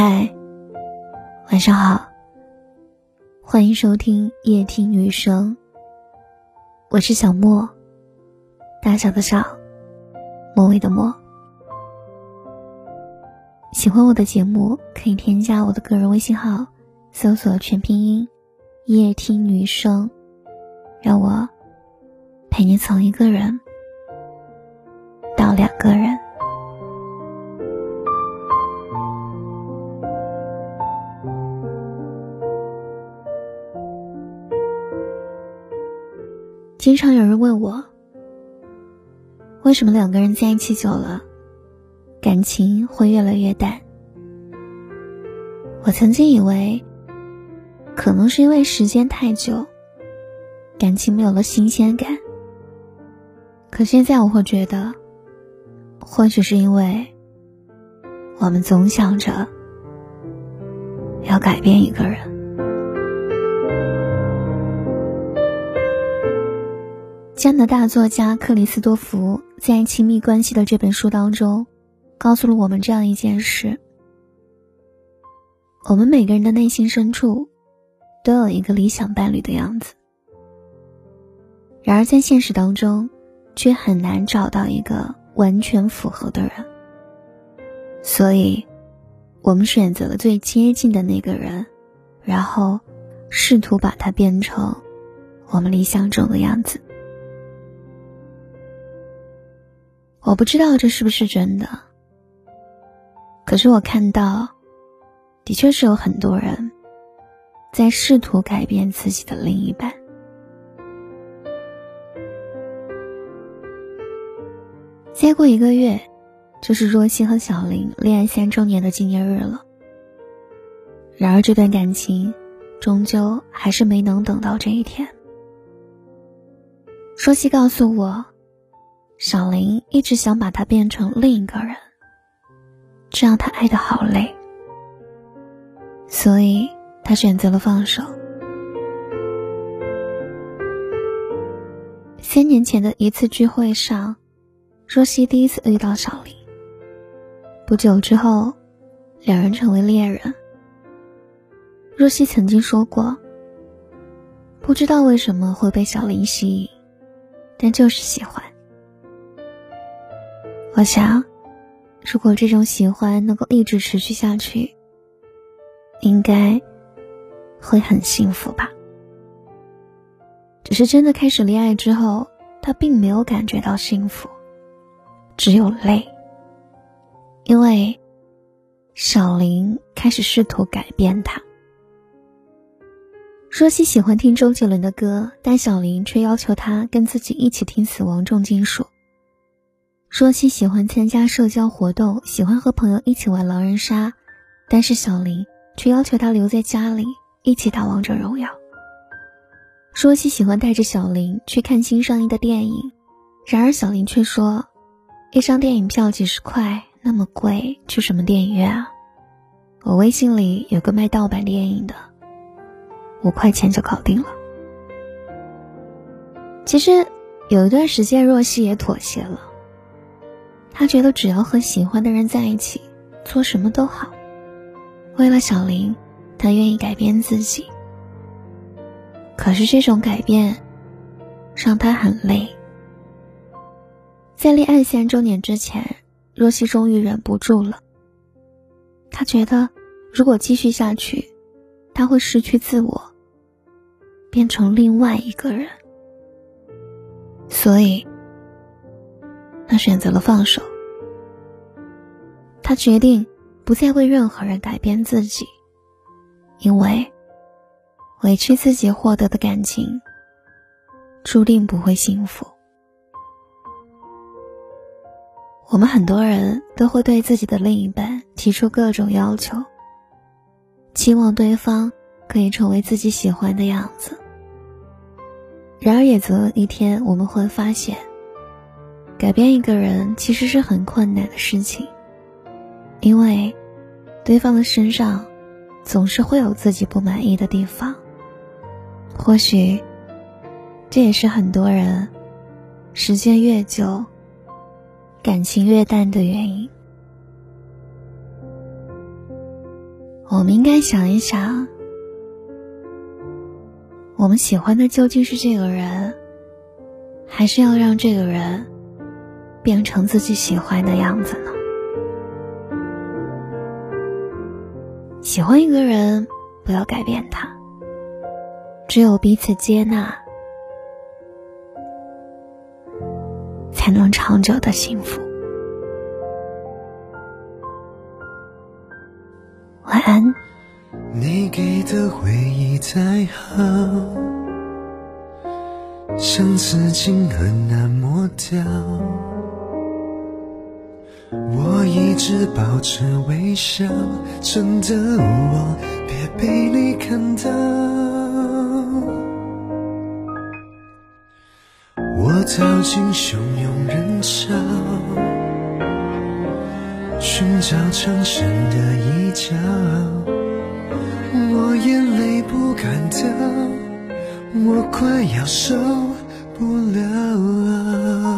嗨，晚上好，欢迎收听夜听女生。我是小莫，大小的小，末尾的末。喜欢我的节目，可以添加我的个人微信号，搜索全拼音“夜听女生”，让我陪你从一个人到两个人。经常有人问我，为什么两个人在一起久了，感情会越来越淡？我曾经以为，可能是因为时间太久，感情没有了新鲜感。可现在我会觉得，或许是因为，我们总想着要改变一个人。加拿大作家克里斯多福在《亲密关系》的这本书当中，告诉了我们这样一件事：我们每个人的内心深处，都有一个理想伴侣的样子。然而在现实当中，却很难找到一个完全符合的人。所以，我们选择了最接近的那个人，然后试图把他变成我们理想中的样子。我不知道这是不是真的，可是我看到，的确是有很多人在试图改变自己的另一半。再过一个月，就是若曦和小林恋爱三周年的纪念日了。然而，这段感情终究还是没能等到这一天。若曦告诉我。小林一直想把他变成另一个人，这样他爱的好累，所以他选择了放手。三年前的一次聚会上，若曦第一次遇到小林。不久之后，两人成为恋人。若曦曾经说过，不知道为什么会被小林吸引，但就是喜欢。我想，如果这种喜欢能够一直持续下去，应该会很幸福吧。只是真的开始恋爱之后，他并没有感觉到幸福，只有累。因为小林开始试图改变他。若曦喜欢听周杰伦的歌，但小林却要求他跟自己一起听死亡重金属。若曦喜欢参加社交活动，喜欢和朋友一起玩狼人杀，但是小林却要求他留在家里一起打王者荣耀。若曦喜欢带着小林去看新上映的电影，然而小林却说，一张电影票几十块，那么贵，去什么电影院啊？我微信里有个卖盗版电影的，五块钱就搞定了。其实有一段时间，若曦也妥协了。他觉得只要和喜欢的人在一起，做什么都好。为了小林，他愿意改变自己。可是这种改变，让他很累。在恋爱三周年之前，若曦终于忍不住了。他觉得，如果继续下去，他会失去自我，变成另外一个人。所以。他选择了放手，他决定不再为任何人改变自己，因为委屈自己获得的感情，注定不会幸福。我们很多人都会对自己的另一半提出各种要求，期望对方可以成为自己喜欢的样子。然而，也总有一天我们会发现。改变一个人其实是很困难的事情，因为对方的身上总是会有自己不满意的地方。或许这也是很多人时间越久，感情越淡的原因。我们应该想一想，我们喜欢的究竟是这个人，还是要让这个人变成自己喜欢的样子呢？喜欢一个人，不要改变他，只有彼此接纳，才能长久的幸福。晚安。你给的回忆太好，像刺青很难抹掉。我一直保持微笑，真的我别被你看到。我走进汹涌人潮。寻找藏身的一角，我眼泪不敢掉，我快要受不了。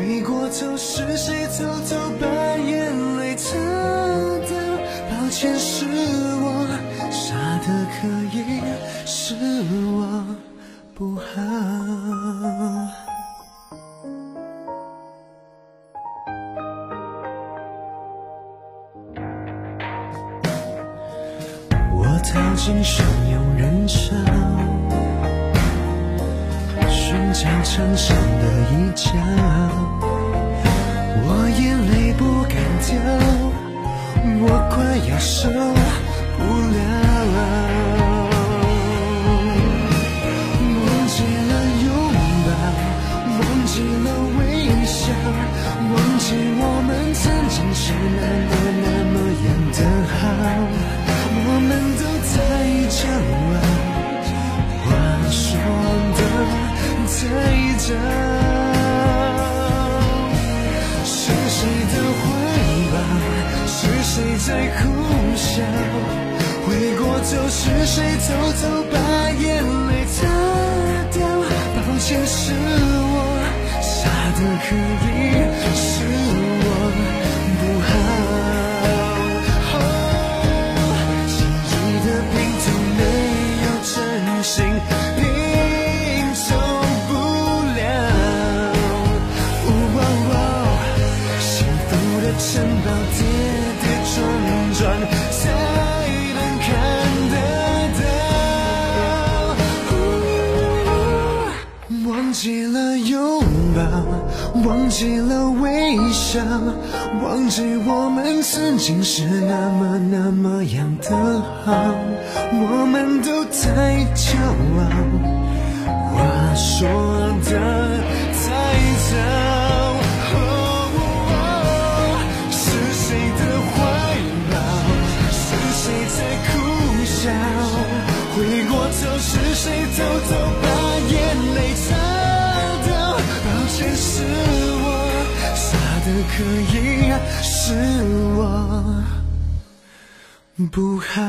回过头，是谁偷偷把眼泪擦掉？抱歉，是我傻的可以，是我不好。我逃进寻找藏身的一角。我眼泪不敢掉，我快要受不了。太早。是谁的怀抱？是谁在苦笑？回过头，是谁偷偷把眼泪擦掉？抱歉，是我傻的可以，是我。不好记了微笑，忘记我们曾经是那么那么样的好，我们都太骄傲，可以，是我不好。